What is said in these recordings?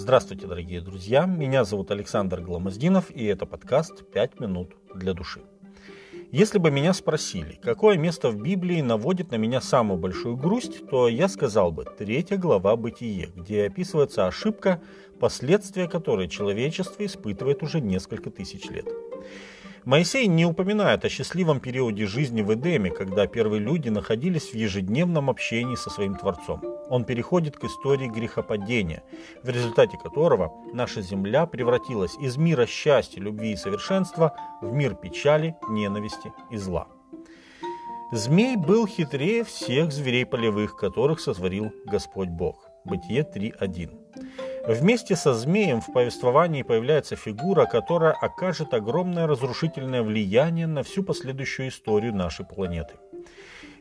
Здравствуйте, дорогие друзья. Меня зовут Александр Гламоздинов, и это подкаст «Пять минут для души». Если бы меня спросили, какое место в Библии наводит на меня самую большую грусть, то я сказал бы третья глава Бытие, где описывается ошибка, последствия которой человечество испытывает уже несколько тысяч лет. Моисей не упоминает о счастливом периоде жизни в Эдеме, когда первые люди находились в ежедневном общении со своим Творцом. Он переходит к истории грехопадения, в результате которого наша земля превратилась из мира счастья, любви и совершенства в мир печали, ненависти и зла. Змей был хитрее всех зверей полевых, которых сотворил Господь Бог. Бытие 3.1. Вместе со змеем в повествовании появляется фигура, которая окажет огромное разрушительное влияние на всю последующую историю нашей планеты.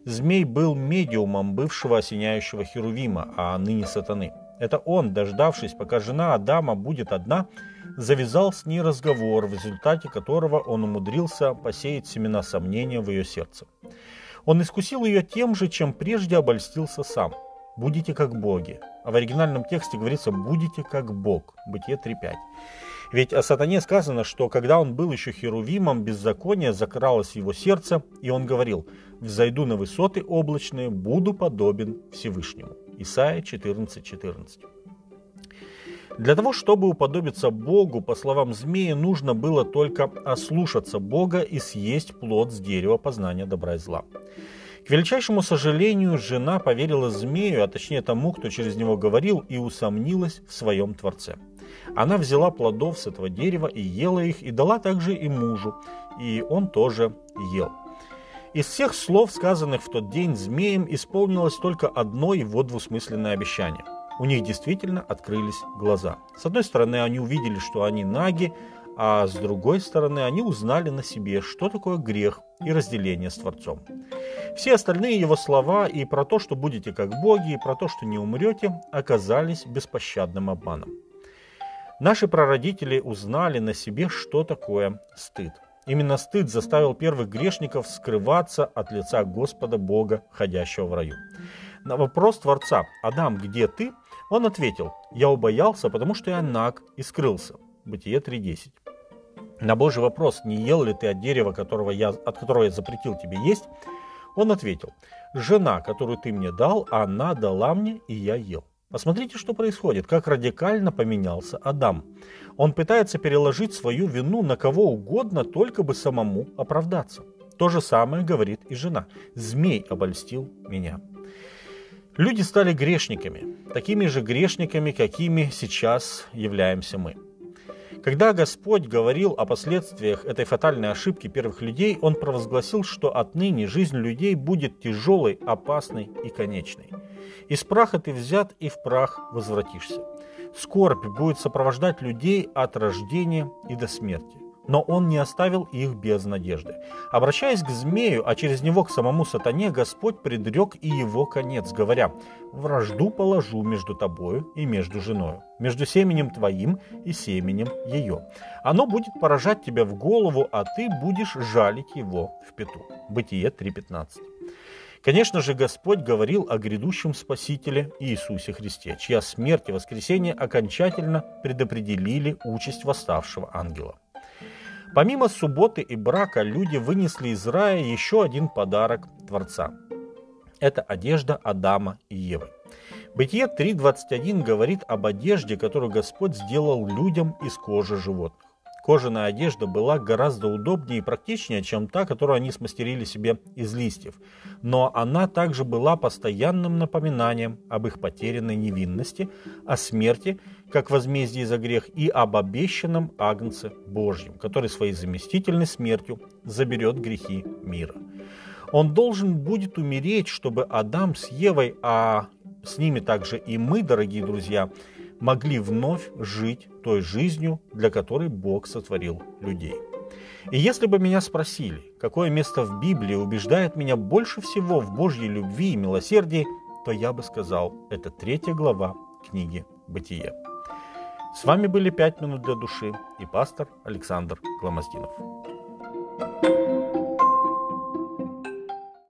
Змей был медиумом бывшего осеняющего Херувима, а ныне сатаны. Это он, дождавшись, пока жена Адама будет одна, завязал с ней разговор, в результате которого он умудрился посеять семена сомнения в ее сердце. Он искусил ее тем же, чем прежде обольстился сам – будете как боги. А в оригинальном тексте говорится «будете как Бог». Бытие 3.5. Ведь о сатане сказано, что когда он был еще херувимом, беззаконие закралось в его сердце, и он говорил «взойду на высоты облачные, буду подобен Всевышнему». Исайя 14.14. 14. Для того, чтобы уподобиться Богу, по словам змеи, нужно было только ослушаться Бога и съесть плод с дерева познания добра и зла. К величайшему сожалению, жена поверила змею, а точнее тому, кто через него говорил, и усомнилась в своем Творце. Она взяла плодов с этого дерева и ела их, и дала также и мужу, и он тоже ел. Из всех слов, сказанных в тот день змеем, исполнилось только одно его двусмысленное обещание. У них действительно открылись глаза. С одной стороны, они увидели, что они наги, а с другой стороны, они узнали на себе, что такое грех и разделение с Творцом. Все остальные его слова и про то, что будете как боги, и про то, что не умрете, оказались беспощадным обманом. Наши прародители узнали на себе, что такое стыд. Именно стыд заставил первых грешников скрываться от лица Господа Бога, ходящего в раю. На вопрос Творца «Адам, где ты?» он ответил «Я убоялся, потому что я наг и скрылся». Бытие 3.10. На Божий вопрос, не ел ли ты от дерева, которого я, от которого я запретил тебе есть, он ответил, жена, которую ты мне дал, она дала мне, и я ел. Посмотрите, что происходит, как радикально поменялся Адам. Он пытается переложить свою вину на кого угодно, только бы самому оправдаться. То же самое говорит и жена. Змей обольстил меня. Люди стали грешниками, такими же грешниками, какими сейчас являемся мы. Когда Господь говорил о последствиях этой фатальной ошибки первых людей, Он провозгласил, что отныне жизнь людей будет тяжелой, опасной и конечной. Из праха ты взят и в прах возвратишься. Скорбь будет сопровождать людей от рождения и до смерти но он не оставил их без надежды. Обращаясь к змею, а через него к самому сатане, Господь предрек и его конец, говоря, «Вражду положу между тобою и между женою, между семенем твоим и семенем ее. Оно будет поражать тебя в голову, а ты будешь жалить его в пету». Бытие 3.15. Конечно же, Господь говорил о грядущем Спасителе Иисусе Христе, чья смерть и воскресение окончательно предопределили участь восставшего ангела. Помимо субботы и брака, люди вынесли из рая еще один подарок Творца. Это одежда Адама и Евы. Бытие 3.21 говорит об одежде, которую Господь сделал людям из кожи животных. Кожаная одежда была гораздо удобнее и практичнее, чем та, которую они смастерили себе из листьев. Но она также была постоянным напоминанием об их потерянной невинности, о смерти, как возмездии за грех, и об обещанном Агнце Божьем, который своей заместительной смертью заберет грехи мира. Он должен будет умереть, чтобы Адам с Евой, а с ними также и мы, дорогие друзья, могли вновь жить той жизнью, для которой Бог сотворил людей. И если бы меня спросили, какое место в Библии убеждает меня больше всего в Божьей любви и милосердии, то я бы сказал, это третья глава книги «Бытие». С вами были «Пять минут для души» и пастор Александр Гломоздинов.